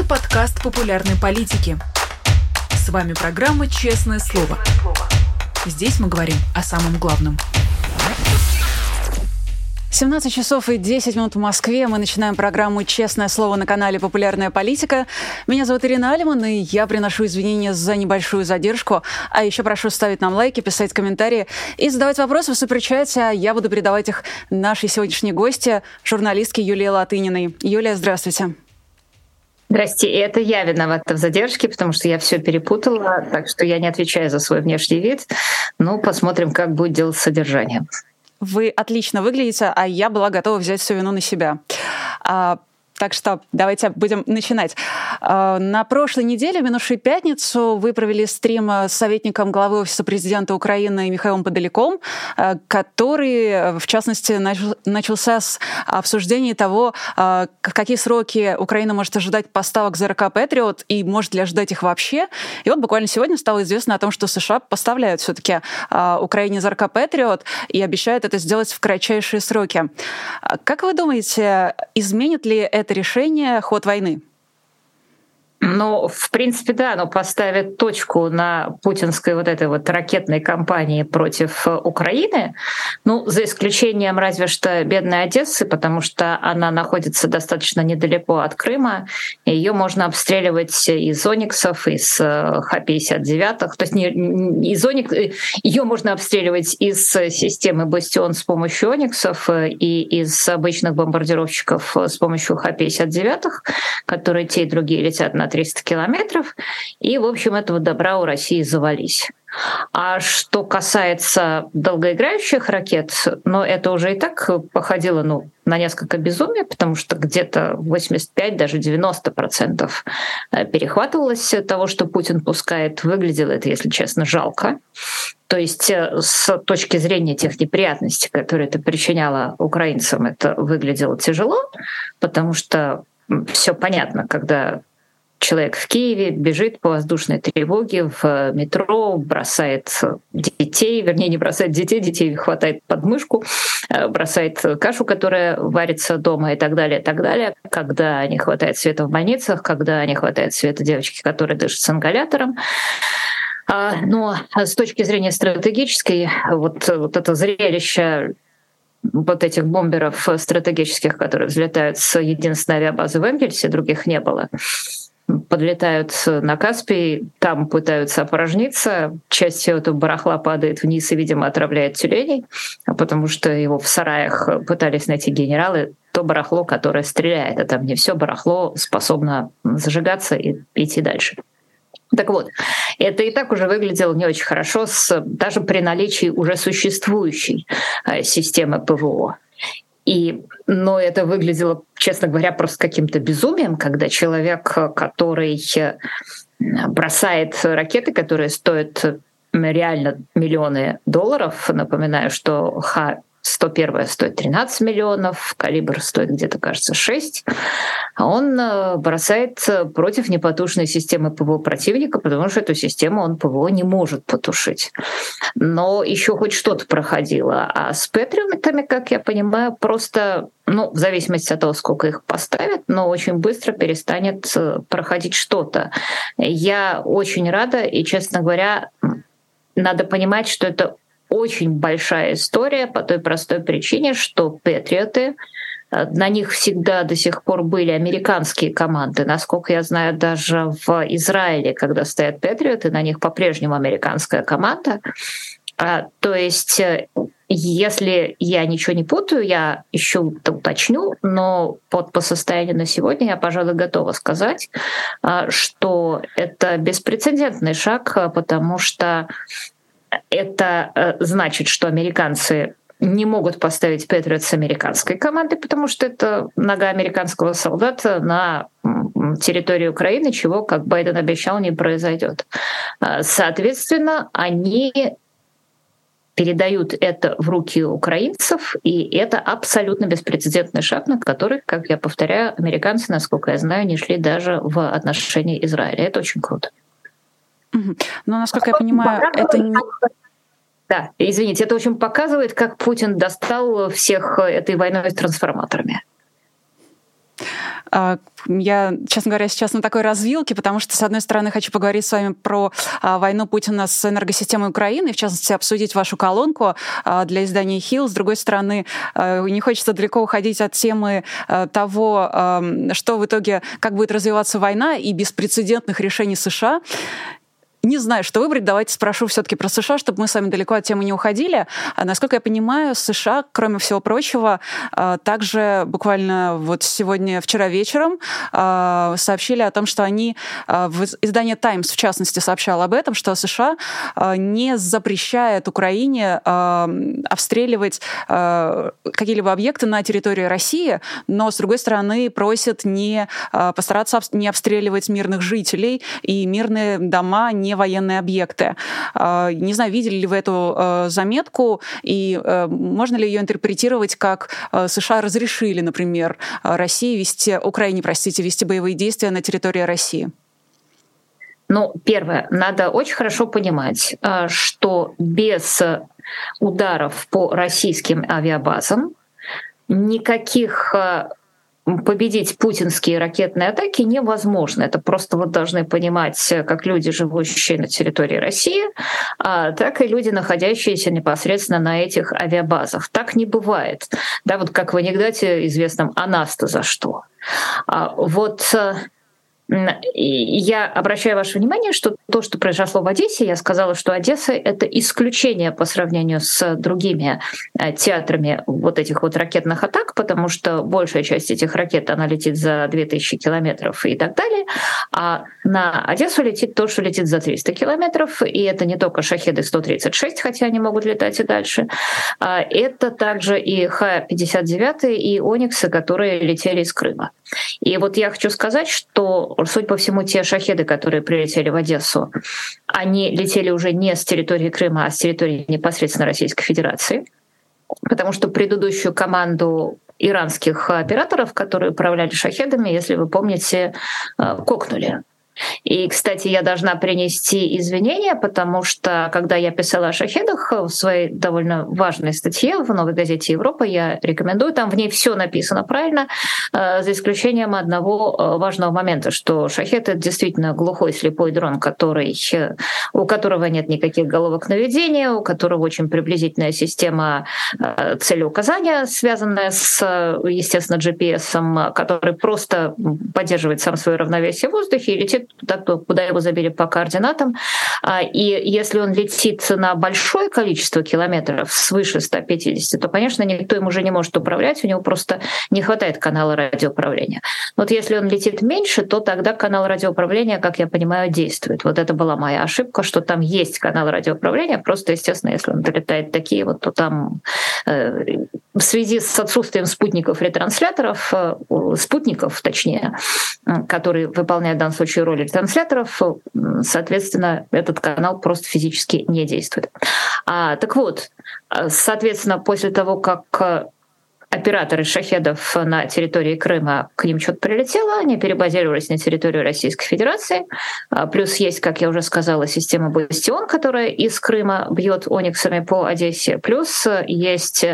Это подкаст популярной политики. С вами программа «Честное слово». Здесь мы говорим о самом главном. 17 часов и 10 минут в Москве. Мы начинаем программу «Честное слово» на канале «Популярная политика». Меня зовут Ирина Алиман, и я приношу извинения за небольшую задержку. А еще прошу ставить нам лайки, писать комментарии и задавать вопросы в суперчате. А я буду передавать их нашей сегодняшней гости, журналистке Юлии Латыниной. Юлия, здравствуйте. Здрасте, и это я виновата в задержке, потому что я все перепутала, так что я не отвечаю за свой внешний вид. Ну, посмотрим, как будет дело с содержанием. Вы отлично выглядите, а я была готова взять всю вину на себя. А, так что давайте будем начинать. А, на прошлой неделе, минувшей пятницу, вы провели стрим с советником главы Офиса президента Украины Михаилом Подаляком, а, который, в частности, начался с обсуждения того, а, какие сроки Украина может ожидать поставок ЗРК «Патриот» и может ли ожидать их вообще. И вот буквально сегодня стало известно о том, что США поставляют все таки Украине ЗРК «Патриот» и обещают это сделать в кратчайшие сроки. Как вы думаете, изменит ли это это решение ход войны? Ну, в принципе, да, оно поставит точку на путинской вот этой вот ракетной кампании против э, Украины, ну, за исключением разве что бедной Одессы, потому что она находится достаточно недалеко от Крыма, и ее можно обстреливать из Ониксов, из э, Х-59, то есть не, из Оник... Э, ее можно обстреливать из системы Бастион с помощью Ониксов и из обычных бомбардировщиков с помощью Х-59, которые те и другие летят на 300 километров, и, в общем, этого добра у России завались. А что касается долгоиграющих ракет, ну, это уже и так походило ну, на несколько безумия, потому что где-то 85, даже 90 процентов э, перехватывалось того, что Путин пускает. Выглядело это, если честно, жалко. То есть э, с точки зрения тех неприятностей, которые это причиняло украинцам, это выглядело тяжело, потому что все понятно, когда человек в Киеве бежит по воздушной тревоге в метро, бросает детей, вернее, не бросает детей, детей хватает под мышку, э, бросает кашу, которая варится дома и так далее, и так далее. Когда не хватает света в больницах, когда не хватает света девочки, которая дышит с ингалятором. А, но с точки зрения стратегической, вот, вот это зрелище вот этих бомберов стратегических, которые взлетают с единственной авиабазы в Энгельсе, других не было подлетают на Каспий, там пытаются опорожниться, часть всего этого барахла падает вниз и, видимо, отравляет тюленей, потому что его в сараях пытались найти генералы, то барахло, которое стреляет, а там не все барахло способно зажигаться и идти дальше. Так вот, это и так уже выглядело не очень хорошо, с, даже при наличии уже существующей э, системы ПВО. И, но это выглядело, честно говоря, просто каким-то безумием, когда человек, который э, бросает ракеты, которые стоят реально миллионы долларов. Напоминаю, что Х 101 стоит 13 миллионов, калибр стоит где-то, кажется, 6. А он э, бросает против непотушной системы ПВО противника, потому что эту систему он ПВО не может потушить. Но еще хоть что-то проходило. А с Патриотами, как я понимаю, просто ну, в зависимости от того, сколько их поставят, но очень быстро перестанет э, проходить что-то. Я очень рада, и, честно говоря, надо понимать, что это очень большая история по той простой причине, что патриоты, э, на них всегда до сих пор были американские команды. Насколько я знаю, даже в Израиле, когда стоят патриоты, на них по-прежнему американская команда. А, то есть э, если я ничего не путаю, я еще уточню, но вот по состоянию на сегодня я, пожалуй, готова сказать, а, что это беспрецедентный шаг, потому что это э, значит, что американцы не могут поставить Патриот с американской командой, потому что это нога американского солдата на территории Украины, чего, как Байден обещал, не произойдет. А, соответственно, они передают это в руки украинцев, и это абсолютно беспрецедентный шаг, на который, как я повторяю, американцы, насколько я знаю, не шли даже в отношении Израиля. Это очень круто. Но, насколько я понимаю, это не... Да, извините, это очень показывает, как Путин достал всех этой войной с трансформаторами. А, я, честно говоря, сейчас на такой развилке, потому что, с одной стороны, хочу поговорить с вами про а, войну Путина с энергосистемой Украины, в частности, обсудить вашу колонку а, для издания «Хилл». С другой стороны, не хочется далеко уходить от темы того, что в итоге, как будет развиваться война и беспрецедентных решений США. Не знаю, что выбрать. Давайте спрошу все-таки про США, чтобы мы с вами далеко от темы не уходили. А, насколько я понимаю, США, кроме всего прочего, а, также буквально вот сегодня, вчера вечером а, сообщили о том, что они, в издание Times, в частности, сообщало об этом, что США не запрещает Украине обстреливать какие-либо объекты на территории России, но, с другой стороны, просит не постараться не обстреливать мирных жителей и мирные дома не не военные объекты. А, не знаю, видели ли вы эту э, заметку, и э, можно ли ее интерпретировать как э, США разрешили, например, России вести, Украине, простите, вести боевые действия на территории России? Ну, первое, надо очень хорошо понимать, что без ударов по российским авиабазам никаких победить путинские ракетные атаки невозможно. Это просто вот должны понимать как люди, живущие на территории России, а, так и люди, находящиеся непосредственно на этих авиабазах. Так не бывает. Да, вот как в анекдоте известном «А нас-то за что?». А, вот э, я обращаю ваше внимание, что то, что произошло в Одессе, я сказала, что Одесса — это исключение по сравнению с другими э, театрами вот этих вот ракетных атак, потому что большая часть этих ракет, она летит за 2000 километров и так далее, а на Одессу летит то, что летит за 300 километров, и это не только шахеды 136, хотя они могут летать и дальше, а это также и Х-59 и Ониксы, которые летели из Крыма. И вот я хочу сказать, что Суть по всему, те шахеды, которые прилетели в Одессу, они летели уже не с территории Крыма, а с территории непосредственно Российской Федерации, потому что предыдущую команду иранских операторов, которые управляли шахедами, если вы помните, э, кокнули. И, кстати, я должна принести извинения, потому что, когда я писала о шахедах в своей довольно важной статье в новой газете Европа, я рекомендую, там в ней все написано правильно, э, за исключением одного э, важного момента, что шахед — это действительно глухой слепой дрон, который, э, у которого нет никаких головок наведения, у которого очень приблизительная система целеуказания, связанная с, естественно, GPS, который просто поддерживает сам свое равновесие в воздухе и летит туда, куда его забили по координатам. А, и если он летит на большое количество километров, свыше 150, то, конечно, никто им уже не может управлять, у него просто не хватает канала радиоуправления. Вот если он летит меньше, то тогда канал радиоуправления, как я понимаю, действует. Вот это была моя ошибка, что там есть канал радиоуправления, просто, естественно, если он долетает такие вот, то там э, в связи с отсутствием спутников-ретрансляторов, э, спутников, точнее, которые выполняют в данном случае роль ретрансляторов, соответственно, этот канал просто физически не действует. А, так вот, соответственно, после того, как операторы шахедов на территории Крыма, к ним что-то прилетело, они перебазировались на территорию Российской Федерации. А, плюс есть, как я уже сказала, система «Бастион», которая из Крыма бьет ониксами по Одессе. Плюс есть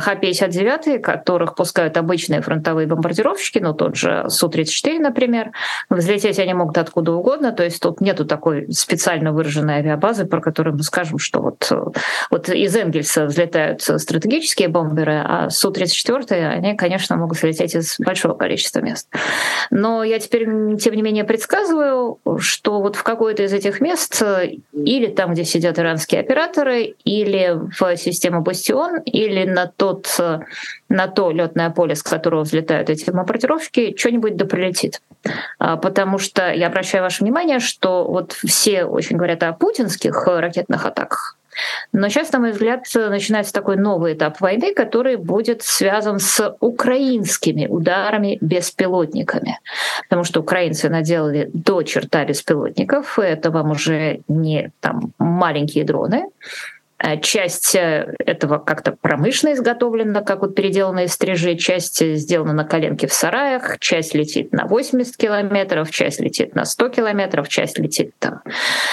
Х-59, которых пускают обычные фронтовые бомбардировщики, ну тот же Су-34, например. Взлететь они могут откуда угодно, то есть тут нету такой специально выраженной авиабазы, про которую мы скажем, что вот, вот из Энгельса взлетают стратегические бомберы, а Су-34, они, конечно, могут взлететь из большого количества мест. Но я теперь, тем не менее, предсказываю, что вот в какое-то из этих мест, или там, где сидят иранские операторы, или в систему «Бастион», или на тот, э, на то летное поле, с которого взлетают эти бомбардировщики, что-нибудь да прилетит. А, потому что я обращаю ваше внимание, что вот все очень говорят о путинских ракетных атаках, но сейчас, на мой взгляд, начинается такой новый этап войны, который будет связан с украинскими ударами беспилотниками. Потому что украинцы наделали до черта беспилотников, это вам уже не там маленькие дроны, Э, часть э, этого как-то промышленно изготовлена, как вот переделанные стрижи, часть сделана на коленке в сараях, часть летит на 80 километров, часть летит на 100 километров, часть летит там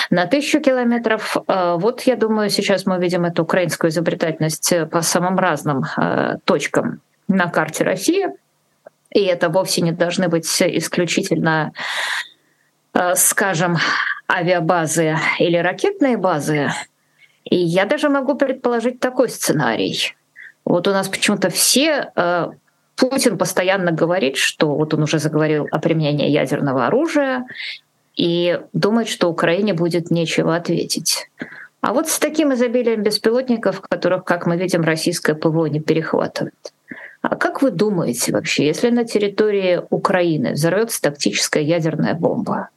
на 1000 километров. Э, вот я думаю, сейчас мы видим эту украинскую изобретательность по самым разным точкам на карте России. И это вовсе не должны быть исключительно, э, скажем, авиабазы или ракетные базы. И я даже могу предположить такой сценарий. Вот у нас почему-то все э, Путин постоянно говорит, что вот он уже заговорил о применении ядерного оружия и думает, что Украине будет нечего ответить. А вот с таким изобилием беспилотников, которых, как мы видим, российское ПВО не перехватывает. А как вы думаете вообще, если на территории Украины взорвется тактическая ядерная бомба,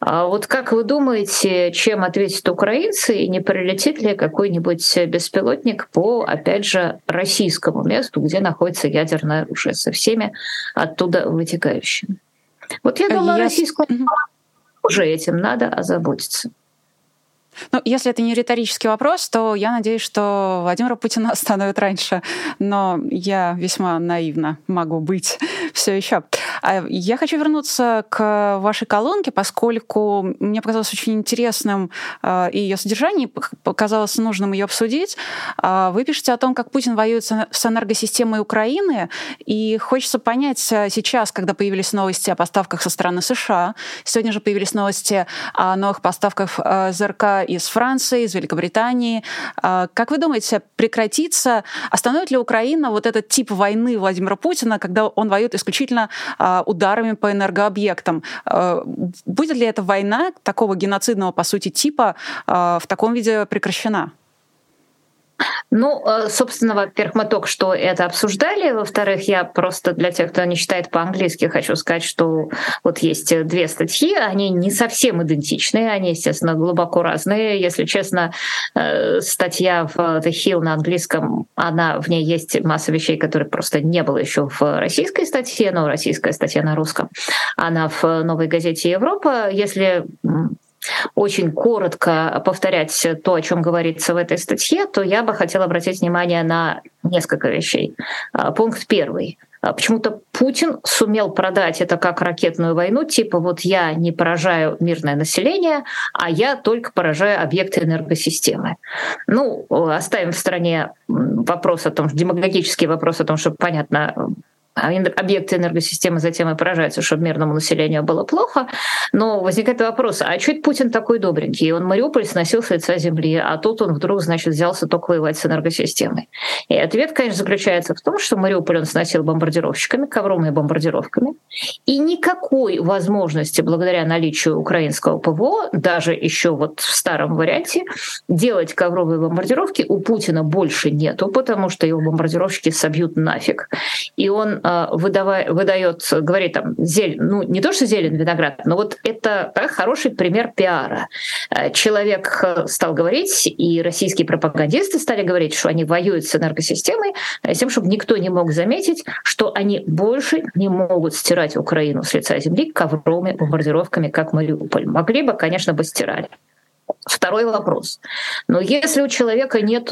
а вот как вы думаете, чем ответят украинцы, и не прилетит ли какой-нибудь беспилотник по, опять же, российскому месту, где находится ядерное оружие, со всеми оттуда вытекающими? Вот я думаю, я... российскому уже этим надо озаботиться. Ну, если это не риторический вопрос, то я надеюсь, что Владимира Путина остановят раньше. Но я весьма наивно могу быть все еще. А я хочу вернуться к вашей колонке, поскольку мне показалось очень интересным а, и ее содержание, показалось нужным ее обсудить. А, вы пишете о том, как Путин воюет с энергосистемой Украины, и хочется понять сейчас, когда появились новости о поставках со стороны США, сегодня же появились новости о новых поставках ЗРК из Франции, из Великобритании. Как вы думаете, прекратится, остановит ли Украина вот этот тип войны Владимира Путина, когда он воюет исключительно а, ударами по энергообъектам. А, будет ли эта война такого геноцидного, по сути, типа а, в таком виде прекращена? Ну, э, собственно, во-первых, мы только что это обсуждали. Во-вторых, я просто для тех, кто не читает по-английски, хочу сказать, что вот есть две статьи, они не совсем идентичные, они, естественно, глубоко разные. Если честно, э, статья в The Hill на английском, она в ней есть масса вещей, которые просто не было еще в российской статье, но российская статья на русском. Она в новой газете Европа. Если очень коротко повторять то, о чем говорится в этой статье, то я бы хотела обратить внимание на несколько вещей. А, пункт первый. А, почему-то Путин сумел продать это как ракетную войну, типа вот я не поражаю мирное население, а я только поражаю объекты энергосистемы. Ну, оставим в стороне вопрос о том, демагогический вопрос о том, чтобы понятно, объекты энергосистемы затем и поражаются, чтобы мирному населению было плохо. Но возникает вопрос, а что это Путин такой добренький? Он Мариуполь сносил с лица земли, а тут он вдруг, значит, взялся только воевать с энергосистемой. И ответ, конечно, заключается в том, что Мариуполь он сносил бомбардировщиками, ковровыми бомбардировками. И никакой возможности, благодаря наличию украинского ПВО, даже еще вот в старом варианте, делать ковровые бомбардировки у Путина больше нету, потому что его бомбардировщики собьют нафиг. И он а, выдавая, выдает, говорит там, зелень, ну не то, что зелень виноград, но вот это да, хороший пример пиара. А, человек э, стал говорить, и российские пропагандисты стали говорить, что они воюют с энергосистемой, с тем, чтобы никто не мог заметить, что они больше не могут стирать Украину с лица земли ковровыми бомбардировками, как Мариуполь. Могли бы, конечно, бы стирали. Второй вопрос. Но если у человека нет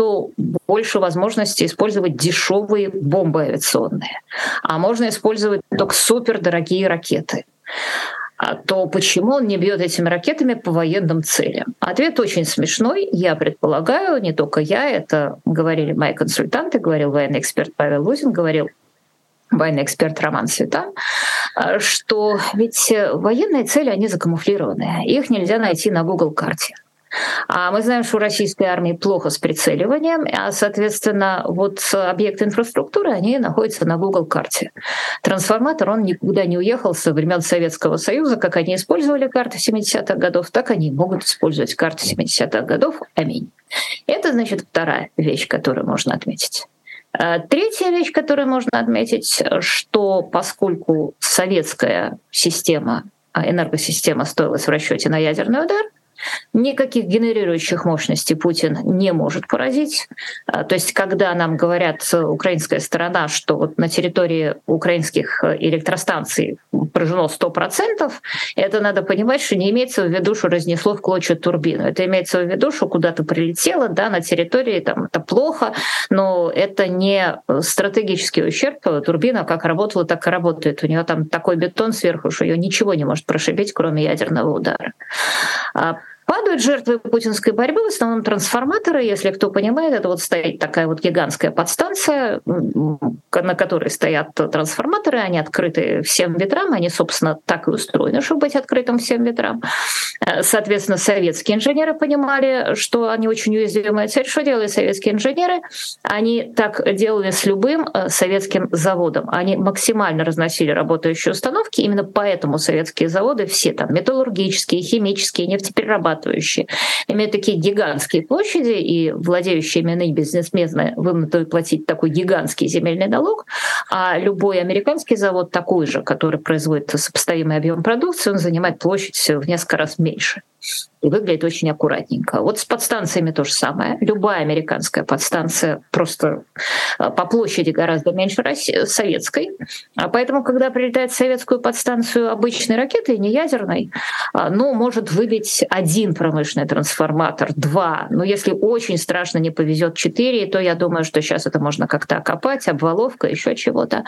больше возможности использовать дешевые бомбы авиационные, а можно использовать только супердорогие ракеты, а то почему он не бьет этими ракетами по военным целям? Ответ очень смешной. Я предполагаю, не только я, это говорили мои консультанты, говорил военный эксперт Павел Лузин, говорил военный эксперт Роман Светан, что ведь военные цели, они закамуфлированы. Их нельзя найти на Google карте. А мы знаем, что у российской армии плохо с прицеливанием, а, соответственно, вот объекты инфраструктуры, они находятся на Google карте. Трансформатор, он никуда не уехал со времен Советского Союза, как они использовали карты 70-х годов, так они могут использовать карты 70-х годов. Аминь. Это, значит, вторая вещь, которую можно отметить. А, третья вещь, которую можно отметить, что поскольку советская система, а, энергосистема стоилась в расчете на ядерный удар, Никаких генерирующих мощностей Путин не может поразить. А, то есть, когда нам говорят э, украинская сторона, что вот на территории украинских э, электростанций поражено 100%, это надо понимать, что не имеется в виду, что разнесло в клочья турбину. Это имеется в виду, что куда-то прилетело, да, на территории там это плохо, но это не стратегический ущерб. Турбина как работала, так и работает. У нее там такой бетон сверху, что ее ничего не может прошибить, кроме ядерного удара. Падают жертвы путинской борьбы, в основном трансформаторы. Если кто понимает, это вот стоит такая вот гигантская подстанция, на которой стоят трансформаторы, они открыты всем ветрам, они, собственно, так и устроены, чтобы быть открытым всем ветрам. Э, соответственно, советские инженеры понимали, что они очень уязвимая цель. Что делали советские инженеры? Они так делали с любым э, советским заводом. Они максимально разносили работающие установки, именно поэтому советские заводы все там металлургические, химические, нефтеперерабатывающие, имеют такие гигантские площади, и владеющие ими бизнесмены вынуждены платить такой гигантский земельный налог, а любой американский завод такой же, который производит сопоставимый объем продукции, он занимает площадь в несколько раз меньше и выглядит очень аккуратненько. Вот с подстанциями то же самое. Любая американская подстанция просто э, по площади гораздо меньше советской. А поэтому, когда прилетает в советскую подстанцию обычной ракеты, не ядерной, а, ну, может выбить один промышленный трансформатор, два. Но если очень страшно не повезет четыре, то я думаю, что сейчас это можно как-то окопать, обваловка, еще чего-то.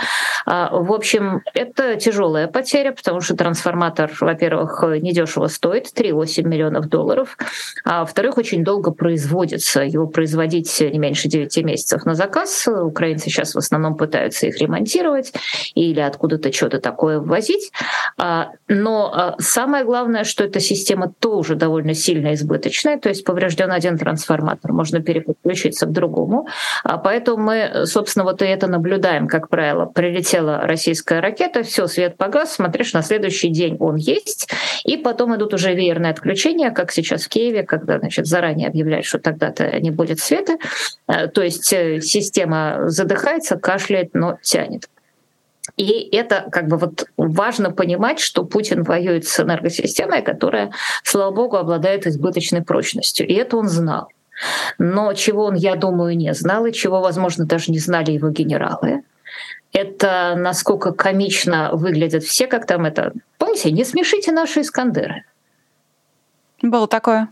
А, в общем, это тяжелая потеря, потому что трансформатор, во-первых, недешево стоит, 3,8 миллионов долларов, а во-вторых, очень долго производится. Его производить не меньше 9 месяцев на заказ. Украинцы сейчас в основном пытаются их ремонтировать или откуда-то что-то такое ввозить. А, но а, самое главное, что эта система тоже довольно сильно избыточная, то есть поврежден один трансформатор, можно переключиться к другому. А поэтому мы, собственно, вот и это наблюдаем, как правило. Прилетела российская ракета, все, свет погас, смотришь, на следующий день он есть, и потом идут уже веерные отключения, как сейчас в Киеве, когда значит, заранее объявляют, что тогда-то не будет света. Э, то есть э, система задыхается, кашляет, но тянет. И это как бы вот важно понимать, что Путин воюет с энергосистемой, которая, слава богу, обладает избыточной прочностью. И это он знал. Но чего он, я думаю, не знал, и чего, возможно, даже не знали его генералы, это насколько комично выглядят все, как там это... Помните, не смешите наши Искандеры. Было такое.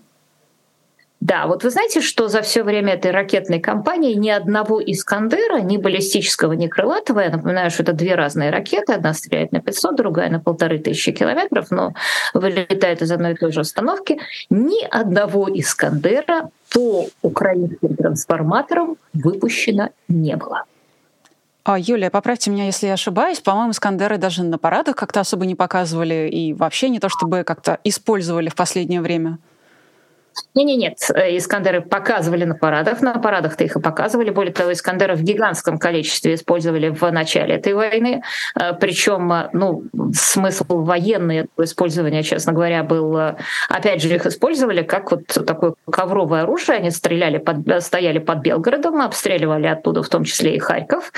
Да, вот вы знаете, что за все время этой ракетной кампании ни одного Искандера, ни баллистического, ни крылатого, я напоминаю, что это две разные ракеты, одна стреляет на 500, другая на полторы тысячи километров, но вылетает из одной и той же остановки, ни одного Искандера по украинским трансформаторам выпущено не было. А, Юлия, поправьте меня, если я ошибаюсь. По-моему, Искандеры даже на парадах как-то особо не показывали и вообще не то чтобы как-то использовали в последнее время. Не-не, нет, э, Искандеры показывали на парадах, на парадах-то их и показывали. Более того, Искандеры в гигантском количестве использовали в начале этой войны. Э, Причем, э, ну, смысл военный использования, честно говоря, был, опять же, их использовали как вот такое ковровое оружие. Они стреляли, под, стояли под Белгородом, обстреливали оттуда в том числе и Харьков.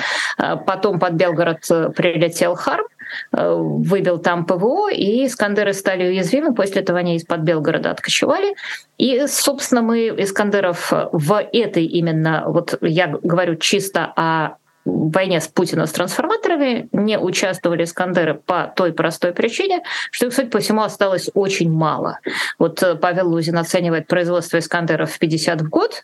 Потом под Белгород прилетел Харм, выбил там ПВО, и Искандеры стали уязвимы. После этого они из-под Белгорода откочевали. И, собственно, мы Искандеров в этой именно, вот я говорю чисто о войне с Путиным с трансформаторами не участвовали Искандеры по той простой причине, что их, судя по всему, осталось очень мало. Вот э, Павел Лузин оценивает производство Искандеров в 50 в год.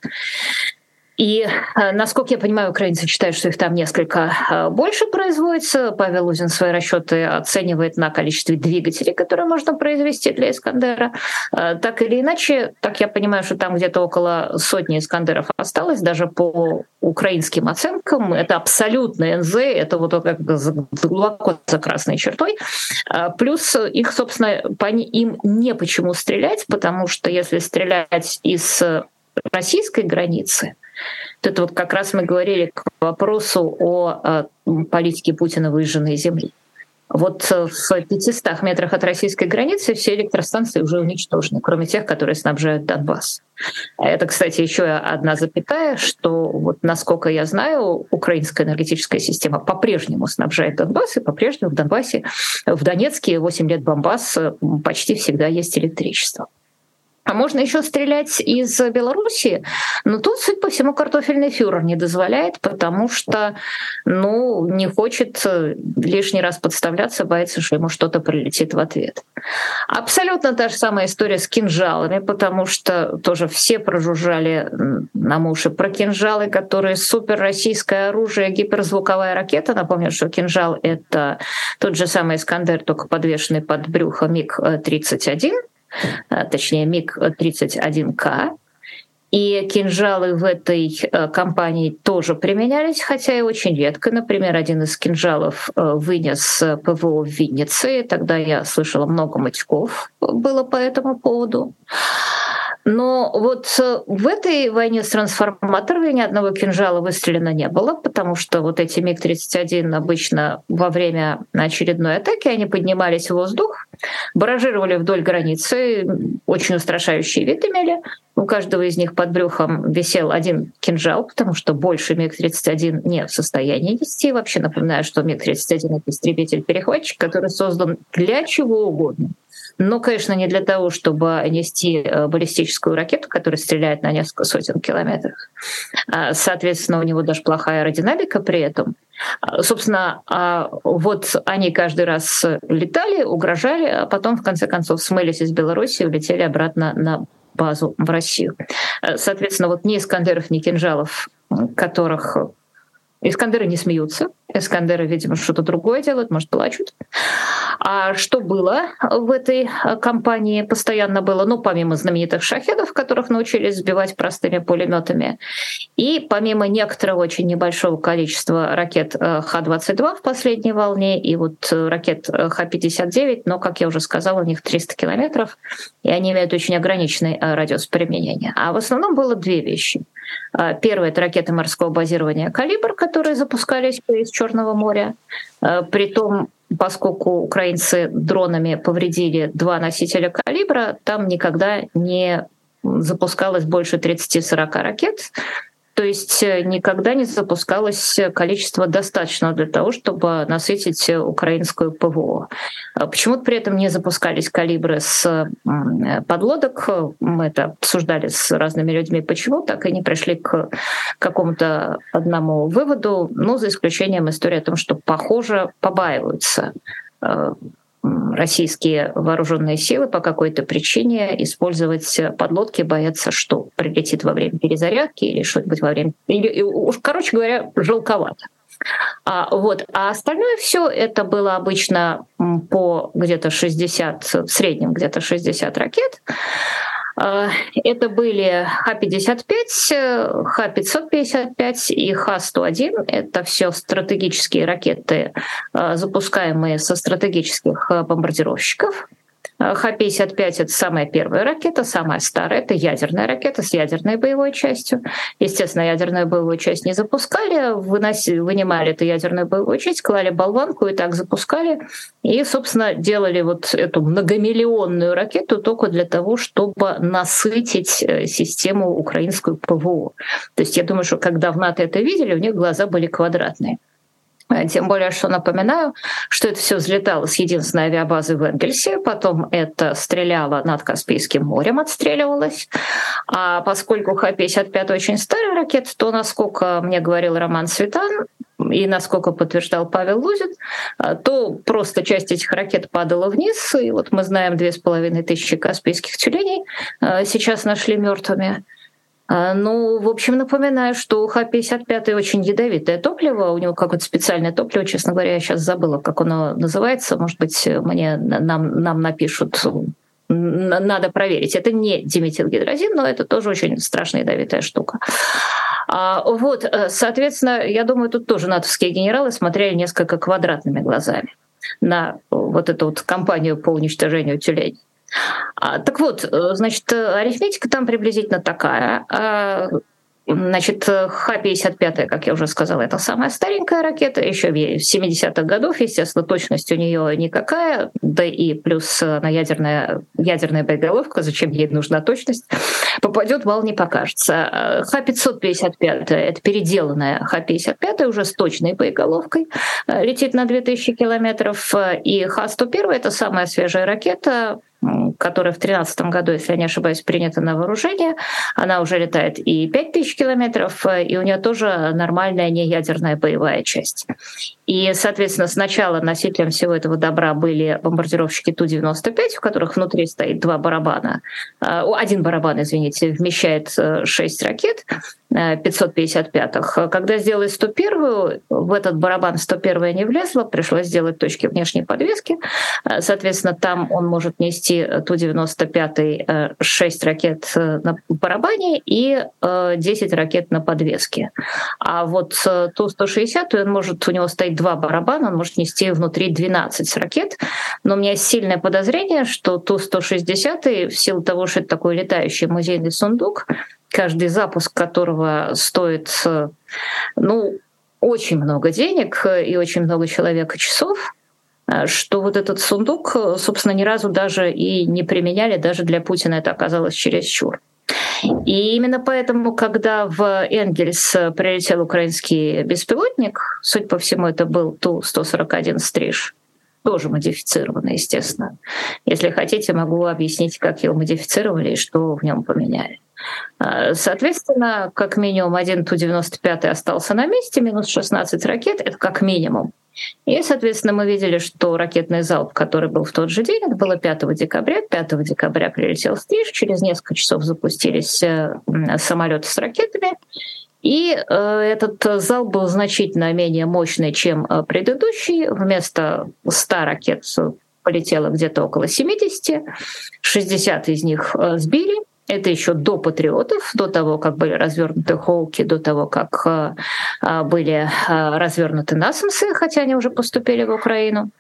И, э, насколько я понимаю, украинцы считают, что их там несколько э, больше производится. Павел Лузин свои расчеты оценивает на количестве двигателей, которые можно произвести для Искандера. Э, так или иначе, так я понимаю, что там где-то около сотни Искандеров осталось, даже по украинским оценкам. Это абсолютно НЗ, это вот как глубоко за красной чертой. Плюс их, собственно, по им не почему стрелять, потому что если стрелять из российской границы, это вот как раз мы говорили к вопросу о э, политике Путина выжженной земли. Вот э, в 500 метрах от российской границы все электростанции уже уничтожены, кроме тех, которые снабжают Донбасс. Это, кстати, еще одна запятая, что, вот, насколько я знаю, украинская энергетическая система по-прежнему снабжает Донбасс, и по-прежнему в Донбассе, в Донецке 8 лет Бомбас почти всегда есть электричество. А можно еще стрелять из Беларуси, но тут, судя по всему, картофельный фюрер не дозволяет, потому что ну, не хочет э, лишний раз подставляться, боится, что ему что-то прилетит в ответ. Абсолютно та же самая история с кинжалами, потому что тоже все прожужжали на уши про кинжалы, которые супер российское оружие, гиперзвуковая ракета. Напомню, что кинжал — это тот же самый Искандер, только подвешенный под брюхо МиГ-31 — точнее МиГ-31К, и кинжалы в этой э, компании тоже применялись, хотя и очень редко. Например, один из кинжалов э, вынес ПВО в Виннице. Тогда я слышала много матюков было по этому поводу. Но вот э, в этой войне с трансформаторами ни одного кинжала выстрелено не было, потому что вот эти МиГ-31 обычно во время очередной атаки они поднимались в воздух, баражировали вдоль границы, очень устрашающий вид имели. У каждого из них под брюхом висел один кинжал, потому что больше МиГ-31 не в состоянии нести. Вообще напоминаю, что МиГ-31 — это истребитель-перехватчик, который создан для чего угодно — но, конечно, не для того, чтобы нести э, баллистическую ракету, которая стреляет на несколько сотен километров. А, соответственно, у него даже плохая аэродинамика при этом. А, собственно, а вот они каждый раз летали, угрожали, а потом, в конце концов, смылись из Беларуси и улетели обратно на базу в Россию. Э, соответственно, вот ни Искандеров, ни кинжалов, которых Искандеры не смеются. Искандеры, видимо, что-то другое делают, может, плачут. А что было в этой компании постоянно было, ну, помимо знаменитых шахедов, которых научились сбивать простыми пулеметами, и помимо некоторого очень небольшого количества ракет э, Х-22 в последней волне, и вот ракет э, Х-59, но, как я уже сказала, у них 300 километров, и они имеют очень ограниченный э, радиус применения. А в основном было две вещи. Первое — это ракеты морского базирования «Калибр», которые запускались из Черного моря. Притом поскольку украинцы дронами повредили два носителя калибра, там никогда не запускалось больше 30-40 ракет. То есть э, никогда не запускалось количество достаточного для того, чтобы насытить украинскую ПВО. А почему-то при этом не запускались калибры с подлодок. Мы это обсуждали с разными людьми, почему так и не пришли к какому-то одному выводу, ну, за исключением истории о том, что, похоже, побаиваются э, российские вооруженные силы по какой-то причине использовать подлодки, боятся, что прилетит во время перезарядки или что-нибудь во время... Или, уж, короче говоря, жалковато. А, вот. а остальное все это было обычно по где-то 60, в среднем где-то 60 ракет. А, это были Х-55, Х-555 и Х-101. Это все стратегические ракеты, а, запускаемые со стратегических а, бомбардировщиков. Х-55 — это самая первая ракета, самая старая, это ядерная ракета с ядерной боевой частью. Естественно, ядерную боевую часть не запускали, выноси, вынимали эту ядерную боевую часть, клали болванку и так запускали. И, собственно, делали вот эту многомиллионную ракету только для того, чтобы насытить э, систему украинскую ПВО. То есть я думаю, что когда в НАТО это видели, у них глаза были квадратные. Э, тем более, что напоминаю, что это все взлетало с единственной авиабазы в Энгельсе, потом это стреляло над Каспийским морем, отстреливалось. А поскольку Х-55 очень старый ракет, то, насколько мне говорил Роман Светан, и насколько подтверждал Павел Лузин, э, то просто часть этих ракет падала вниз, и вот мы знаем две с половиной тысячи каспийских тюленей э, сейчас нашли мертвыми. А, ну, в общем, напоминаю, что у Х-55 очень ядовитое топливо, у него какое-то специальное топливо, честно говоря, я сейчас забыла, как оно называется, может быть, мне нам, нам напишут, надо проверить. Это не диметилгидрозин, но это тоже очень страшная ядовитая штука. А, вот, э, соответственно, я думаю, тут тоже натовские генералы смотрели несколько квадратными глазами на вот эту вот кампанию по уничтожению тюленей. А, так вот, э, значит, арифметика там приблизительно такая. А, Значит, Х-55, как я уже сказала, это самая старенькая ракета, еще в 70-х годов, естественно, точность у нее никакая, да и плюс на ядерная, ядерная боеголовка, зачем ей нужна точность, попадет, вал не покажется. Х-555 — это переделанная Х-55, уже с точной боеголовкой, летит на 2000 километров, и Х-101 — это самая свежая ракета, которая в 2013 году, если я не ошибаюсь, принята на вооружение. Она уже летает и 5000 километров, и у нее тоже нормальная неядерная боевая часть. И, соответственно, сначала носителем всего этого добра были бомбардировщики Ту-95, в которых внутри стоит два барабана. А, один барабан, извините, вмещает э, шесть ракет. 555-х. Когда сделали 101-ю, в этот барабан 101 не влезла, пришлось сделать точки внешней подвески. Соответственно, там он может нести Ту-95 6 ракет на барабане и 10 ракет на подвеске. А вот Ту-160 он может, у него стоит два барабана, он может нести внутри 12 ракет. Но у меня есть сильное подозрение, что Ту-160 в силу того, что это такой летающий музейный сундук, каждый запуск которого стоит ну, очень много денег и очень много человека часов, что вот этот сундук, собственно, ни разу даже и не применяли, даже для Путина это оказалось чересчур. И именно поэтому, когда в Энгельс прилетел украинский беспилотник, судя по всему, это был Ту-141 «Стриж», тоже модифицированный, естественно. Если хотите, могу объяснить, как его модифицировали и что в нем поменяли. А, соответственно, как минимум один Ту-95 остался на месте, минус 16 ракет, это как минимум. И, соответственно, мы видели, что ракетный залп, который был в тот же день, это было 5 декабря. 5 декабря прилетел Стриж, через несколько часов запустились э, самолеты с ракетами. И э, этот зал был значительно менее мощный, чем э, предыдущий. Вместо 100 ракет полетело где-то около 70, 60 из них э, сбили. Это еще до патриотов, до того, как были развернуты Холки, до того, как были развернуты Насамсы, хотя они уже поступили в Украину.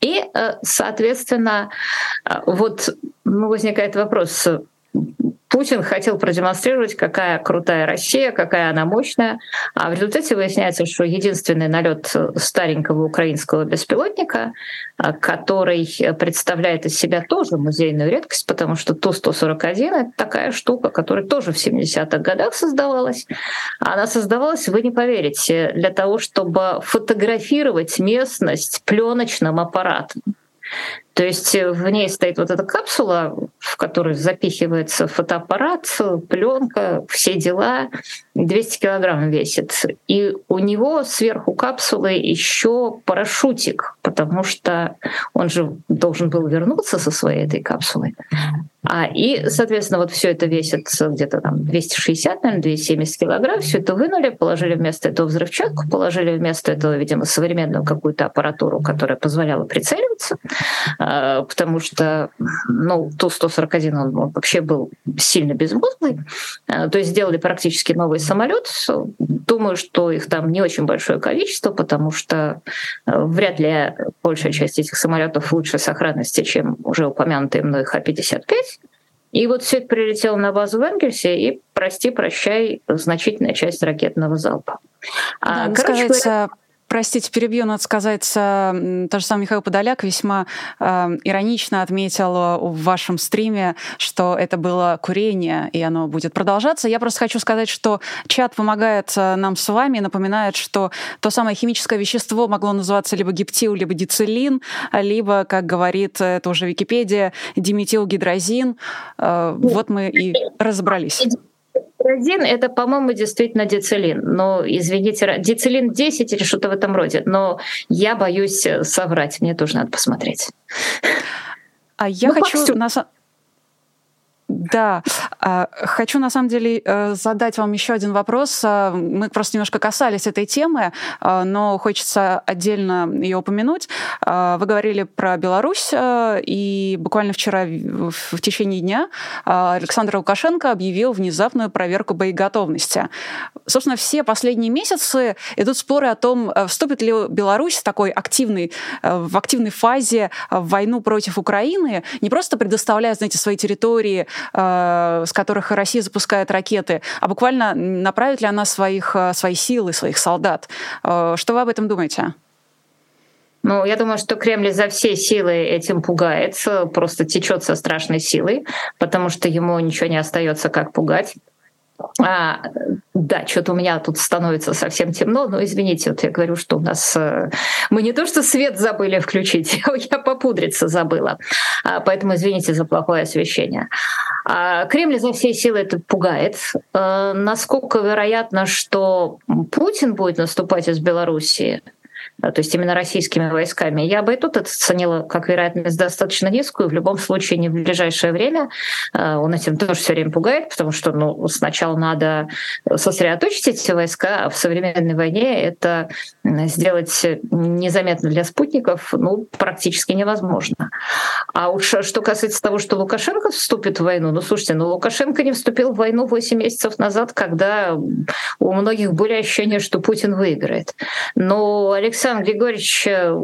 И, соответственно, вот ну, возникает вопрос, Путин хотел продемонстрировать, какая крутая Россия, какая она мощная. А в результате выясняется, что единственный налет старенького украинского беспилотника, а, который представляет из себя тоже музейную редкость, потому что Ту-141 — это такая штука, которая тоже в 70-х годах создавалась. Она создавалась, вы не поверите, для того, чтобы фотографировать местность пленочным аппаратом. То есть э, в ней стоит вот эта капсула, в которой запихивается фотоаппарат, пленка, все дела. 200 килограмм весит. И у него сверху капсулы еще парашютик, потому что он же должен был вернуться со своей этой капсулой. А, и, соответственно, вот все это весит где-то там 260, наверное, 270 килограмм. Все это вынули, положили вместо этого взрывчатку, положили вместо этого, видимо, современную какую-то аппаратуру, которая позволяла прицеливаться, а, потому что, ну, Ту-141, он, он вообще был сильно безмозглый. А, то есть сделали практически новый самолет. Думаю, что их там не очень большое количество, потому что э, вряд ли большая часть этих самолетов лучшей сохранности, чем уже упомянутые мной Х-55. И вот все это прилетело на базу в Энгельсе, и, прости, прощай, значительная часть ракетного залпа. Да, а, короче говоря, Простите, перебью, надо сказать, э, то же самое Михаил Подоляк весьма э, иронично отметил в вашем стриме, что это было курение, и оно будет продолжаться. Я просто хочу сказать, что чат помогает э, нам с вами, напоминает, что то самое химическое вещество могло называться либо гептил, либо дицилин, либо, как говорит это уже Википедия, диметилгидрозин. Э, вот мы и разобрались. Один это, по-моему, действительно дицелин. Но, извините, дицелин 10 или что-то в этом роде. Но я боюсь соврать. Мне тоже надо посмотреть. А я ну, хочу... На, да, а, хочу на самом деле э, задать вам еще один вопрос. А, мы просто немножко касались этой темы, а, но хочется отдельно ее упомянуть. Вы говорили про Беларусь, и буквально вчера в течение дня Александр Лукашенко объявил внезапную проверку боеготовности. Собственно, все последние месяцы идут споры о том, вступит ли Беларусь в такой активной, в активной фазе в войну против Украины, не просто предоставляя, знаете, свои территории Э, с которых Россия запускает ракеты, а буквально направит ли она своих, э, свои силы, своих солдат. Э, что вы об этом думаете? Ну, я думаю, что Кремль за все силы этим пугается, просто течет со страшной силой, потому что ему ничего не остается, как пугать. А, да, что-то у меня тут становится совсем темно, но извините, вот я говорю, что у нас... Э, мы не то, что свет забыли включить, я попудриться забыла, а, поэтому извините за плохое освещение. А, Кремль за всей силы это пугает. А, насколько вероятно, что Путин будет наступать из Белоруссии? То есть именно российскими войсками, я бы и тут оценила как вероятность достаточно низкую. В любом случае, не в ближайшее время. Он этим тоже все время пугает, потому что ну, сначала надо сосредоточить эти войска, а в современной войне это сделать незаметно для спутников ну, практически невозможно. А уж что касается того, что Лукашенко вступит в войну, ну слушайте, ну Лукашенко не вступил в войну 8 месяцев назад, когда у многих были ощущения, что Путин выиграет. Но Александр Григорьевич э,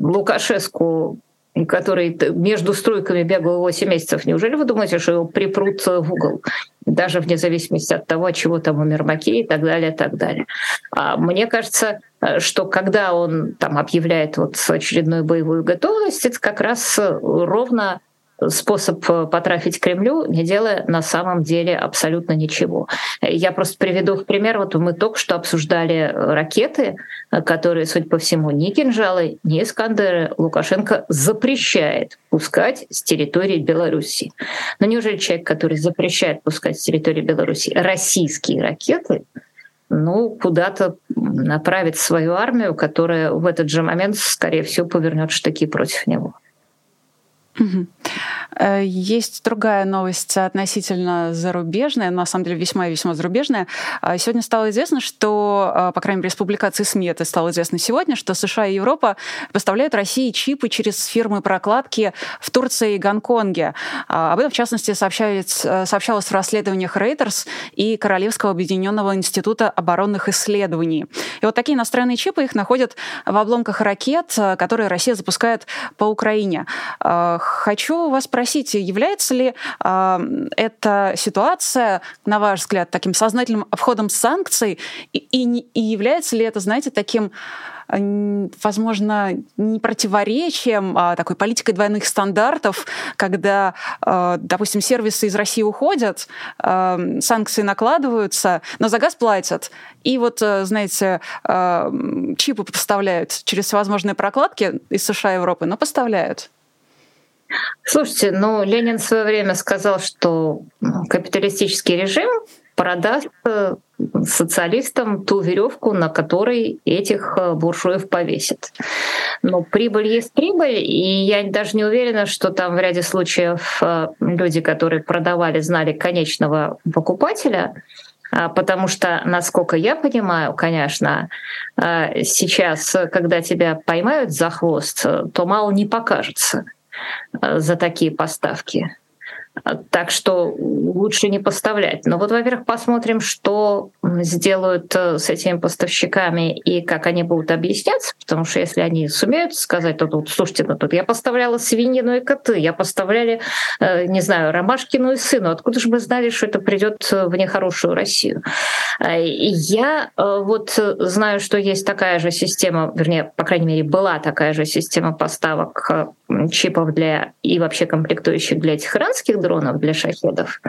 Лукашеску который между стройками бегал 8 месяцев. Неужели вы думаете, что его припрут в угол? Даже вне зависимости от того, чего там у Мермаки и так далее, и так далее. А мне кажется, э, что когда он там объявляет вот очередную боевую готовность, это как раз ровно способ э, потрафить Кремлю, не делая на самом деле абсолютно ничего. Я просто приведу в пример. Вот мы только что обсуждали ракеты, которые, судя по всему, ни кинжалы, ни Искандеры Лукашенко запрещает пускать с территории Беларуси. Но неужели человек, который запрещает пускать с территории Беларуси российские ракеты, ну, куда-то направит свою армию, которая в этот же момент, скорее всего, повернет штыки против него? Угу. Есть другая новость относительно зарубежная, на самом деле весьма и весьма зарубежная. А, сегодня стало известно, что, а, по крайней мере, из публикации СМИ это стало известно сегодня, что США и Европа поставляют России чипы через фирмы прокладки в Турции и Гонконге. Об этом, в частности, сообщалось, э, сообщалось в расследованиях Reuters и Королевского объединенного института оборонных исследований. И вот такие иностранные чипы их находят в обломках ракет, э, которые Россия запускает по Украине. Хочу вас спросить, является ли э, эта ситуация, на ваш взгляд, таким сознательным входом санкций, и, и, и является ли это, знаете, таким возможно, не противоречием, а такой политикой двойных стандартов, когда, э, допустим, сервисы из России уходят, санкции накладываются, но за газ платят. И вот, э, знаете, чипы поставляют через всевозможные прокладки из США и Европы, но поставляют. Слушайте, ну Ленин в свое время сказал, что ну, капиталистический режим продаст э, социалистам ту веревку, на которой этих э, буржуев повесит. Но прибыль есть прибыль, и я даже не уверена, что там в ряде случаев э, люди, которые продавали, знали конечного покупателя, а, потому что, насколько я понимаю, конечно, сейчас, когда тебя поймают за хвост, то мало не покажется. Э, за такие поставки. Так что лучше не поставлять. Но вот, во-первых, посмотрим, что сделают э, с этими поставщиками и как они будут объясняться, потому что если они сумеют сказать, то тут, слушайте, ну тут я поставляла свинину и коты, я поставляли, э, не знаю, Ромашкину и сыну, откуда же мы знали, что это придет в нехорошую Россию? Я вот знаю, что есть такая же система, вернее, по крайней мере, была такая же система поставок чипов для и вообще комплектующих для этих иранских дронов, для шахедов.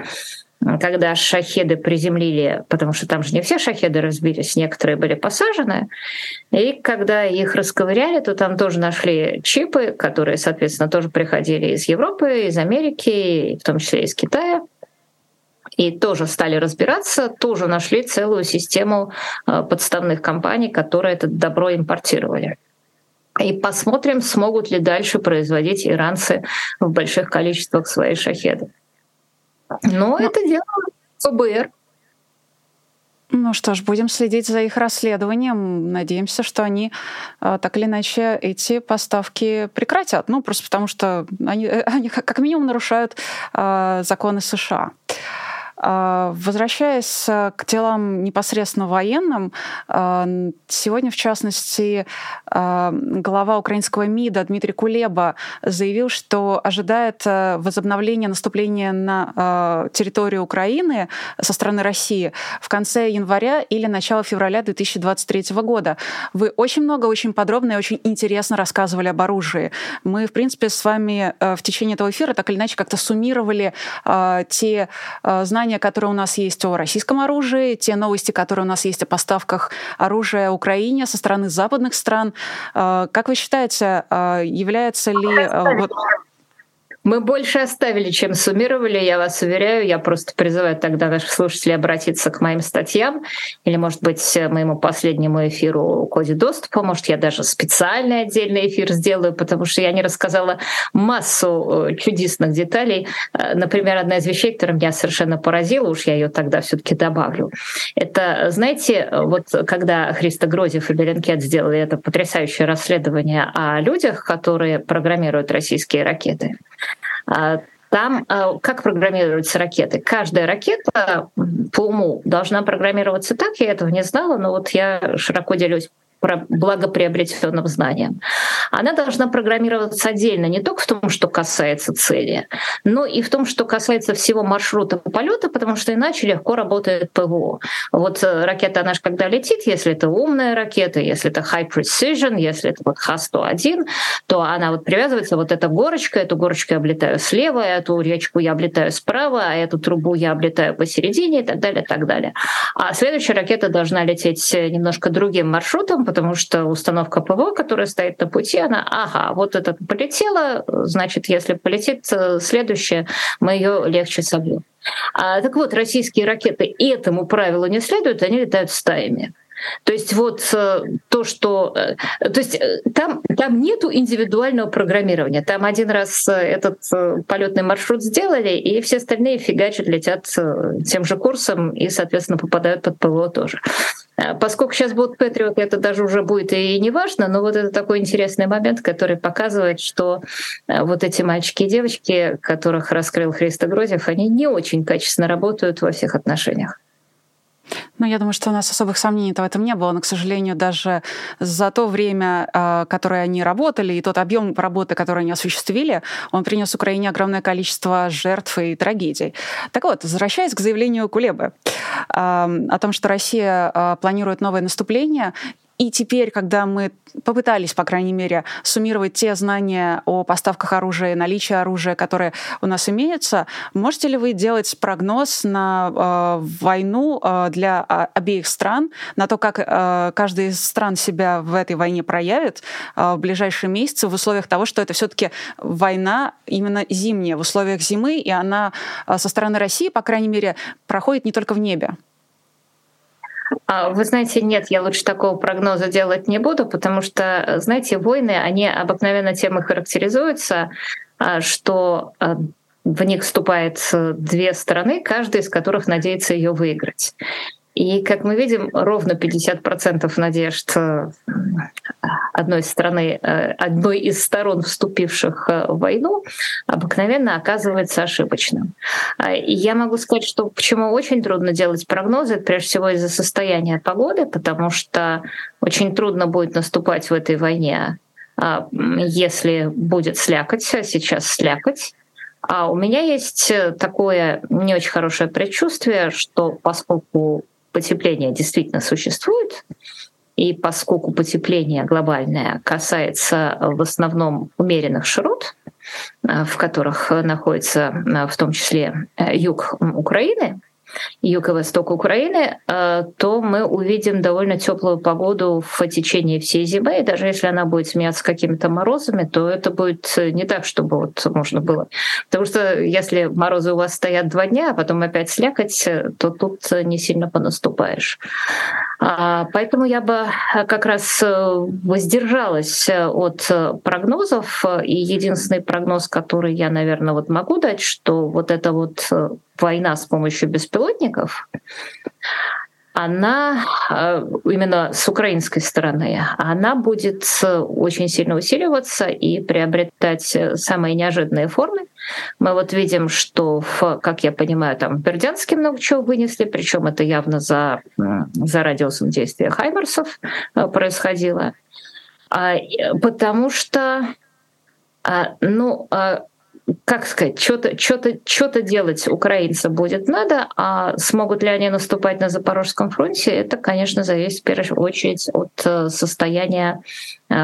Когда шахеды приземлили, потому что там же не все шахеды разбились, некоторые были посажены, и когда их расковыряли, то там тоже нашли чипы, которые, соответственно, тоже приходили из Европы, из Америки, в том числе из Китая и тоже стали разбираться, тоже нашли целую систему э, подставных компаний, которые это добро импортировали. И посмотрим, смогут ли дальше производить иранцы в больших количествах свои шахеды. Но ну, это дело ФБР. Ну что ж, будем следить за их расследованием. Надеемся, что они э, так или иначе эти поставки прекратят. Ну, просто потому что они, они как минимум нарушают э, законы США. А, возвращаясь э, к делам непосредственно военным, а, сегодня, в частности, а, глава украинского МИДа Дмитрий Кулеба заявил, что ожидает э, возобновления наступления на территорию Украины со стороны России в конце января или начало февраля 2023 года. Вы очень много, очень подробно и очень интересно рассказывали об оружии. Мы, в принципе, с вами э, в течение этого эфира так или иначе как-то суммировали те знания, знания, которые у нас есть о российском оружии, те новости, которые у нас есть о поставках оружия Украине со стороны западных стран. Э, как вы считаете, э, является ли... Э, вот... Мы больше оставили, чем суммировали, я вас уверяю. Я просто призываю тогда наших слушателей обратиться к моим статьям или, может быть, моему последнему эфиру «Коде доступа». Может, я даже специальный отдельный эфир сделаю, потому что я не рассказала массу э, чудесных деталей. Э, например, одна из вещей, которая меня совершенно поразила, уж я ее тогда все таки добавлю. Это, знаете, вот когда Христа Грозев и Беренкет сделали это потрясающее расследование о людях, которые программируют российские ракеты, там а, как программируются ракеты? Каждая ракета по уму должна программироваться так, я этого не знала, но вот я широко делюсь благоприобретенным знаниям. Она должна программироваться отдельно не только в том, что касается цели, но и в том, что касается всего маршрута полета, потому что иначе легко работает ПВО. Вот э, ракета, же когда летит, если это умная ракета, если это high precision, если это вот Х-101, то она вот привязывается, вот эта горочка, эту горочку я облетаю слева, эту речку я облетаю справа, а эту трубу я облетаю посередине и так далее, и так далее. А следующая ракета должна лететь немножко другим маршрутом, потому что установка ПВО, которая стоит на пути, она, ага, вот это полетела, значит, если полетит э, следующее, мы ее легче собьем. А, так вот, российские ракеты этому правилу не следуют, они летают стаями. То есть вот э, то, что... Э, то есть э, там, там нету индивидуального программирования. Там один раз этот полетный маршрут сделали, и все остальные фигачат, летят тем же курсом и, соответственно, попадают под ПВО тоже. Поскольку сейчас будут Патриот, это даже уже будет и не важно, но вот это такой интересный момент, который показывает, что вот эти мальчики и девочки, которых раскрыл Христо Грозев, они не очень качественно работают во всех отношениях. Ну, я думаю, что у нас особых сомнений в этом не было, но, к сожалению, даже за то время, а, которое они работали, и тот объем работы, который они осуществили, он принес Украине огромное количество жертв и трагедий. Так вот, возвращаясь к заявлению Кулебы о том, что Россия а, планирует новое наступление, и теперь, когда мы попытались, по крайней мере, суммировать те знания о поставках оружия и наличии оружия, которые у нас имеются, можете ли вы делать прогноз на э, войну э, для э, обеих стран, на то, как э, каждая из стран себя в этой войне проявит э, в ближайшие месяцы в условиях того, что это все-таки война именно зимняя, в условиях зимы, и она э, со стороны России, по крайней мере, проходит не только в небе? А, вы знаете, нет, я лучше такого прогноза делать не буду, потому что, знаете, войны, они обыкновенно тем и характеризуются, а, что а, в них вступает две стороны, каждая из которых надеется ее выиграть. И, как мы видим, ровно 50% надежд э, одной страны, э, одной из сторон, вступивших э, в войну, обыкновенно оказывается ошибочным. А, и я могу сказать, что почему очень трудно делать прогнозы, прежде всего из-за состояния погоды, потому что очень трудно будет наступать в этой войне, а, если будет слякоть, а сейчас слякоть. А у меня есть такое не очень хорошее предчувствие, что поскольку потепление действительно существует, и поскольку потепление глобальное касается в основном умеренных широт, э, в которых находится э, в том числе э, юг Украины, юго-восток Украины, э, то мы увидим довольно теплую погоду в течение всей зимы. И даже если она будет сменяться какими-то морозами, то это будет не так, чтобы вот можно было. Потому что если морозы у вас стоят два дня, а потом опять слякоть, то тут не сильно понаступаешь. А, поэтому я бы как раз воздержалась от прогнозов. И единственный прогноз, который я, наверное, вот могу дать, что вот это вот война с помощью беспилотников, она э, именно с украинской стороны, она будет очень сильно усиливаться и приобретать самые неожиданные формы. Мы вот видим, что, в, как я понимаю, там в Бердянске много чего вынесли, причем это явно за, за радиусом действия Хаймерсов э, происходило. А, потому что а, ну, а, как сказать, что-то что-то что-то делать украинцам будет надо, а смогут ли они наступать на Запорожском фронте, это, конечно, зависит в первую очередь от э, состояния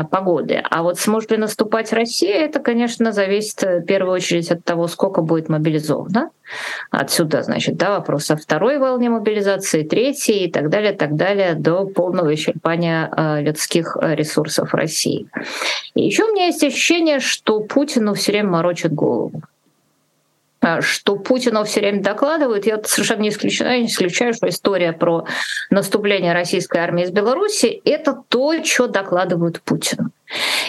погоды. А вот сможет ли наступать Россия, это, конечно, зависит э, в первую очередь от того, сколько будет мобилизовано. Отсюда, значит, да, вопрос о второй волне мобилизации, третьей и так далее, так далее, до полного исчерпания людских ресурсов России. И еще у меня есть ощущение, что Путину все время морочат голову что Путину все время докладывают. Я совершенно не исключаю, не исключаю, что история про наступление российской армии из Беларуси — это то, что докладывают Путину.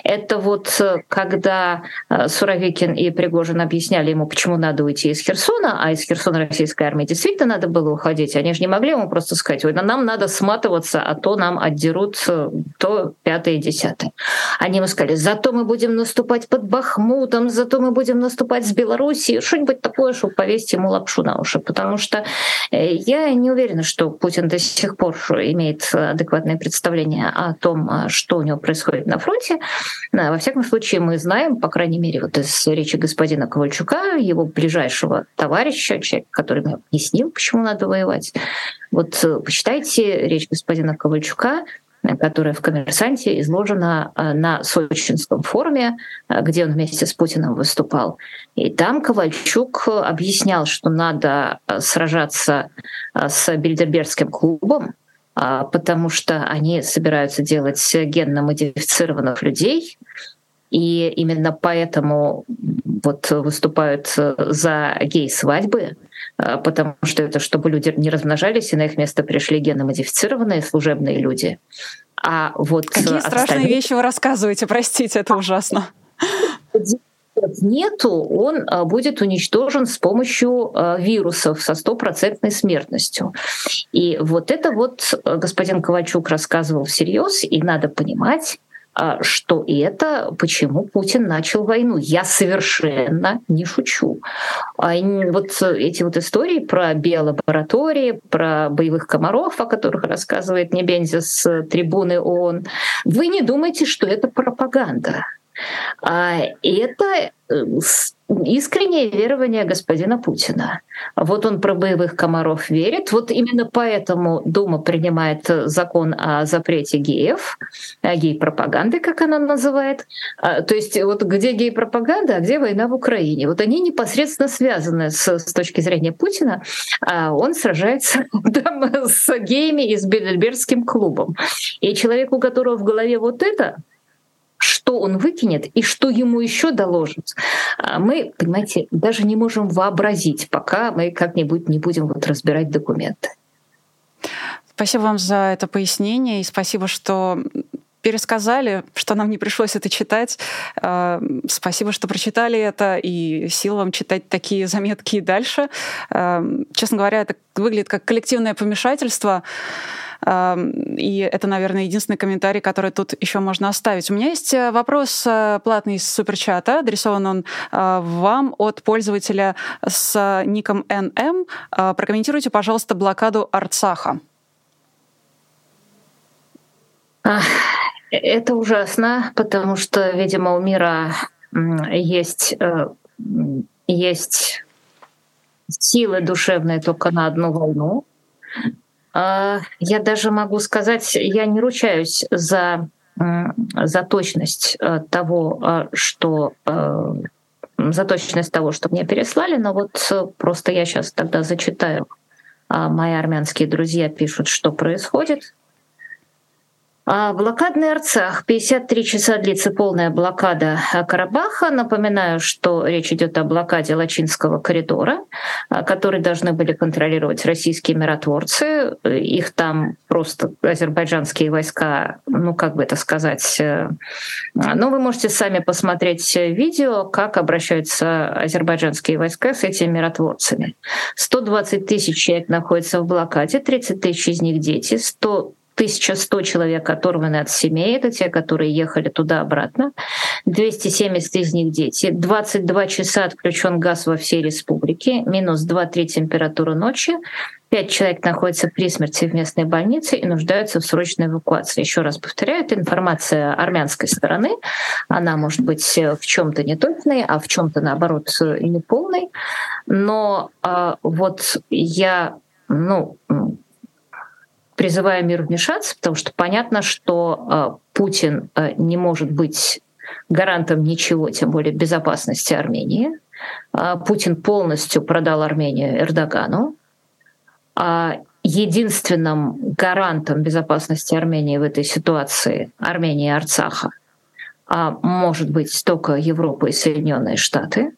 Это вот э, когда э, Суровикин и Пригожин объясняли ему, почему надо уйти из Херсона, а из Херсона российской армии действительно надо было уходить, они же не могли ему просто сказать, ой, нам надо сматываться, а то нам отдерут э, то пятое и десятое. Они ему сказали, зато мы будем наступать под Бахмутом, зато мы будем наступать с Белоруссией, что-нибудь такое, чтобы повесить ему лапшу на уши, потому что я не уверена, что Путин до сих пор имеет адекватное представление о том, что у него происходит на фронте, работе. Во всяком случае, мы знаем, по крайней мере, вот из речи господина Ковальчука, его ближайшего товарища, человека, который мне объяснил, почему надо воевать. Вот э, почитайте речь господина Ковальчука, которая в «Коммерсанте» изложена э, на Сочинском форуме, э, где он вместе с Путиным выступал. И там Ковальчук объяснял, что надо сражаться с Бильдербергским клубом, потому что они собираются делать генно модифицированных людей, и именно поэтому вот выступают за гей-свадьбы, а, потому что это чтобы люди не размножались, и на их место пришли генно-модифицированные служебные люди. А вот Какие страшные вещи вы рассказываете, простите, это ужасно нету, он а, будет уничтожен с помощью а, вирусов со стопроцентной смертностью. И вот это вот а, господин Ковальчук рассказывал всерьез, и надо понимать, что это почему Путин начал войну. Я совершенно не шучу. Вот эти вот истории про биолаборатории, про боевых комаров, о которых рассказывает Небензи с трибуны ООН, вы не думайте, что это пропаганда. А это э, искреннее верование господина Путина. Вот он про боевых комаров верит. Вот именно поэтому Дума принимает закон о запрете геев, гей-пропаганды, как она называет. А, то есть вот где гей-пропаганда, а где война в Украине. Вот они непосредственно связаны с, с точки зрения Путина. А он сражается там, с геями и с Бельбергским клубом. И человек, у которого в голове вот это, что он выкинет и что ему еще доложат, а мы, понимаете, даже не можем вообразить, пока мы как-нибудь не будем вот разбирать документы. Спасибо вам за это пояснение и спасибо, что пересказали, что нам не пришлось это читать. А, спасибо, что прочитали это, и сил вам читать такие заметки и дальше. А, честно говоря, это выглядит как коллективное помешательство. И это, наверное, единственный комментарий, который тут еще можно оставить. У меня есть э, вопрос э, платный из суперчата. Адресован он э, вам от пользователя с ником NM. Прокомментируйте, пожалуйста, блокаду Арцаха. Это ужасно, потому что, видимо, у мира есть, есть силы душевные только на одну волну. А, я даже могу сказать, я не ручаюсь за, за точность э, того, э, что э, за точность того, что мне переслали, но вот просто я сейчас тогда зачитаю. А, мои армянские друзья пишут, что происходит. А, блокадный Арцах. 53 часа длится полная блокада Карабаха. Напоминаю, что речь идет о блокаде Лачинского коридора, а, который должны были контролировать российские миротворцы. Их там просто азербайджанские войска, ну как бы это сказать. Э, но вы можете сами посмотреть видео, как обращаются азербайджанские войска с этими миротворцами. 120 тысяч человек находятся в блокаде, 30 тысяч из них дети, 100 1100 человек оторваны от семей, это те, которые ехали туда-обратно. 270 из них дети. 22 часа отключен газ во всей республике, минус 2-3 температура ночи. Пять человек находятся при смерти в местной больнице и нуждаются в срочной эвакуации. Еще раз повторяю, это информация армянской стороны. Она может быть в чем-то неточной, а в чем-то наоборот неполной. Но а, вот я, ну, призывая мир вмешаться, потому что понятно, что э, Путин э, не может быть гарантом ничего, тем более безопасности Армении. Э, Путин полностью продал Армению Эрдогану. А единственным гарантом безопасности Армении в этой ситуации, Армении и Арцаха, может быть только Европа и Соединенные Штаты.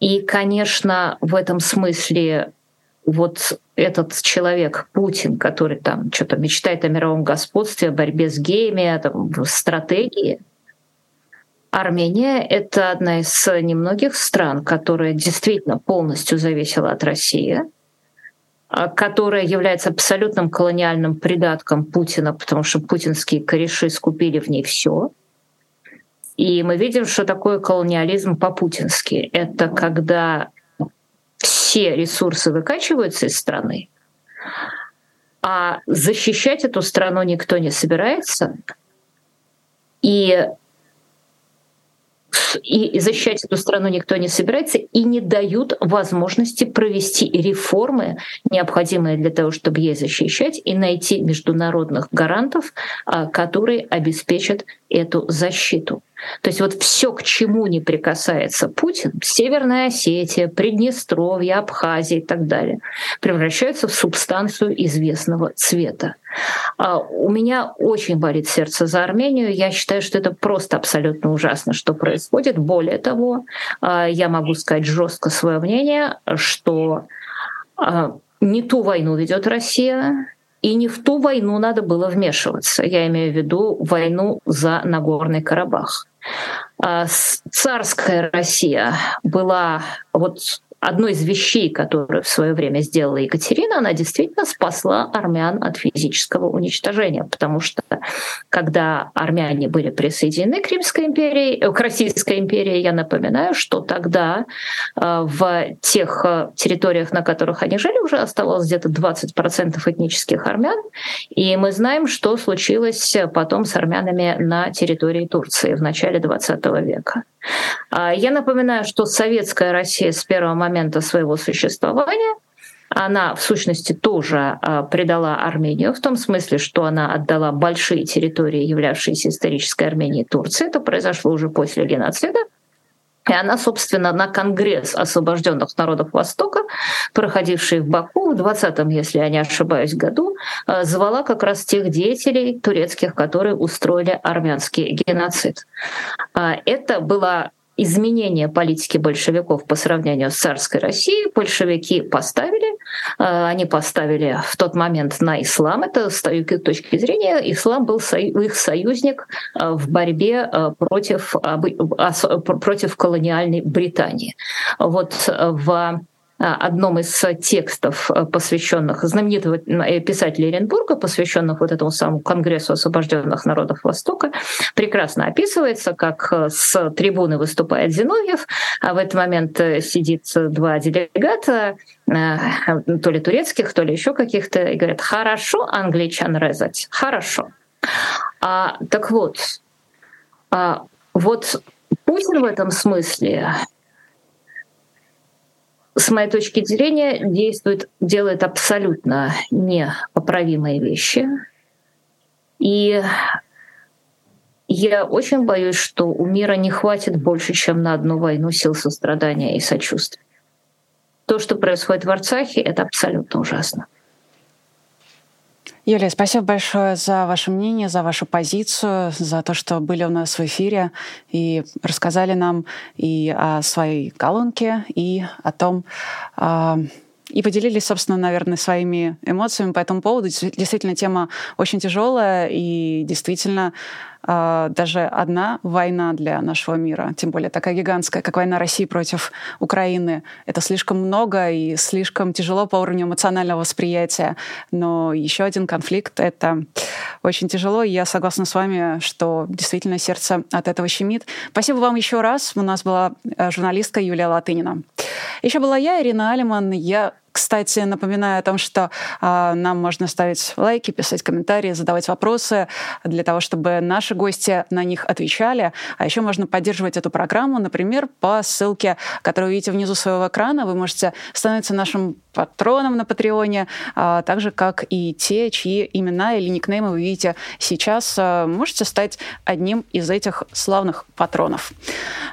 И, конечно, в этом смысле вот этот человек, Путин, который там что-то мечтает о мировом господстве, о борьбе с геями, о стратегии, Армения — это одна из немногих стран, которая действительно полностью зависела от России, а, которая является абсолютным колониальным придатком Путина, потому что путинские кореши скупили в ней все. И мы видим, что такое колониализм по-путински. Это когда все ресурсы выкачиваются из страны, а защищать эту страну никто не собирается. И и защищать эту страну никто не собирается, и не дают возможности провести реформы, необходимые для того, чтобы ей защищать, и найти международных гарантов, а, которые обеспечат эту защиту. То есть вот все, к чему не прикасается Путин, Северная Осетия, Приднестровье, Абхазия и так далее, превращаются в субстанцию известного цвета. А у меня очень болит сердце за Армению. Я считаю, что это просто абсолютно ужасно, что происходит. Более того, а, я могу сказать жестко свое мнение, что а, не ту войну ведет Россия, и не в ту войну надо было вмешиваться. Я имею в виду войну за Нагорный Карабах. А, царская Россия была вот одной из вещей, которую в свое время сделала Екатерина, она действительно спасла армян от физического уничтожения, потому что когда армяне были присоединены к Римской империи, э, к Российской империи, я напоминаю, что тогда э, в тех э, территориях, на которых они жили, уже оставалось где-то 20% этнических армян, и мы знаем, что случилось потом с армянами на территории Турции в начале 20 века. А, я напоминаю, что советская Россия с первого момента своего существования она, в сущности, тоже а, предала Армению в том смысле, что она отдала большие территории, являвшиеся исторической Арменией Турции. Это произошло уже после геноцида. И она, собственно, на Конгресс освобожденных народов Востока, проходивший в Баку в 20-м, если я не ошибаюсь, году, а, звала как раз тех деятелей турецких, которые устроили армянский геноцид. Это была изменение политики большевиков по сравнению с царской Россией большевики поставили. Э, они поставили в тот момент на ислам. Это с точки зрения ислам был их союзник э, в борьбе э, против, против колониальной Британии. Вот в одном из текстов, э, посвященных знаменитого э, писателя Оренбурга, посвященных вот этому самому Конгрессу освобожденных народов Востока, прекрасно описывается, как э, с трибуны выступает Зиновьев, а в этот момент сидит два делегата, то ли турецких, то ли еще каких-то, и говорят, хорошо англичан резать, хорошо. А, так вот, а, вот Путин в этом смысле с моей точки зрения, действует, делает абсолютно непоправимые вещи. И я очень боюсь, что у мира не хватит больше, чем на одну войну сил сострадания и сочувствия. То, что происходит в Арцахе, это абсолютно ужасно. Юлия, спасибо большое за ваше мнение, за вашу позицию, за то, что были у нас в эфире и рассказали нам и о своей колонке, и о том, а, и поделились, собственно, наверное, своими эмоциями по этому поводу. Действительно, тема очень тяжелая и действительно а, даже одна война для нашего мира, тем более такая гигантская, как война России против Украины, это слишком много и слишком тяжело по уровню эмоционального восприятия. Но еще один конфликт — это очень тяжело, и я согласна с вами, что действительно сердце от этого щемит. Спасибо вам еще раз. У нас была э, журналистка Юлия Латынина. Еще была я, Ирина Алиман. Я кстати, напоминаю о том, что э, нам можно ставить лайки, писать комментарии, задавать вопросы для того, чтобы наши гости на них отвечали. А еще можно поддерживать эту программу, например, по ссылке, которую видите внизу своего экрана. Вы можете становиться нашим патроном на Патреоне, э, так же, как и те, чьи имена или никнеймы вы видите сейчас. Э, можете стать одним из этих славных патронов.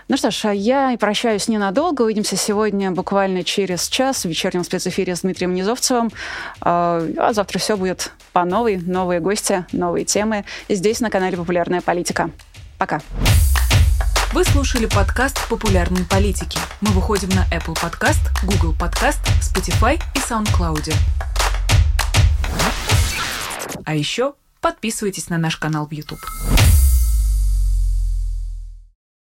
Ну что ж, я прощаюсь ненадолго. Увидимся сегодня буквально через час в вечернем спецэфире эфире с Дмитрием Низовцевым. А, а завтра все будет по новой, новые гости, новые темы здесь на канале «Популярная политика». Пока. Вы слушали подкаст «Популярные политики». Мы выходим на Apple Podcast, Google Podcast, Spotify и SoundCloud. А еще подписывайтесь на наш канал в YouTube.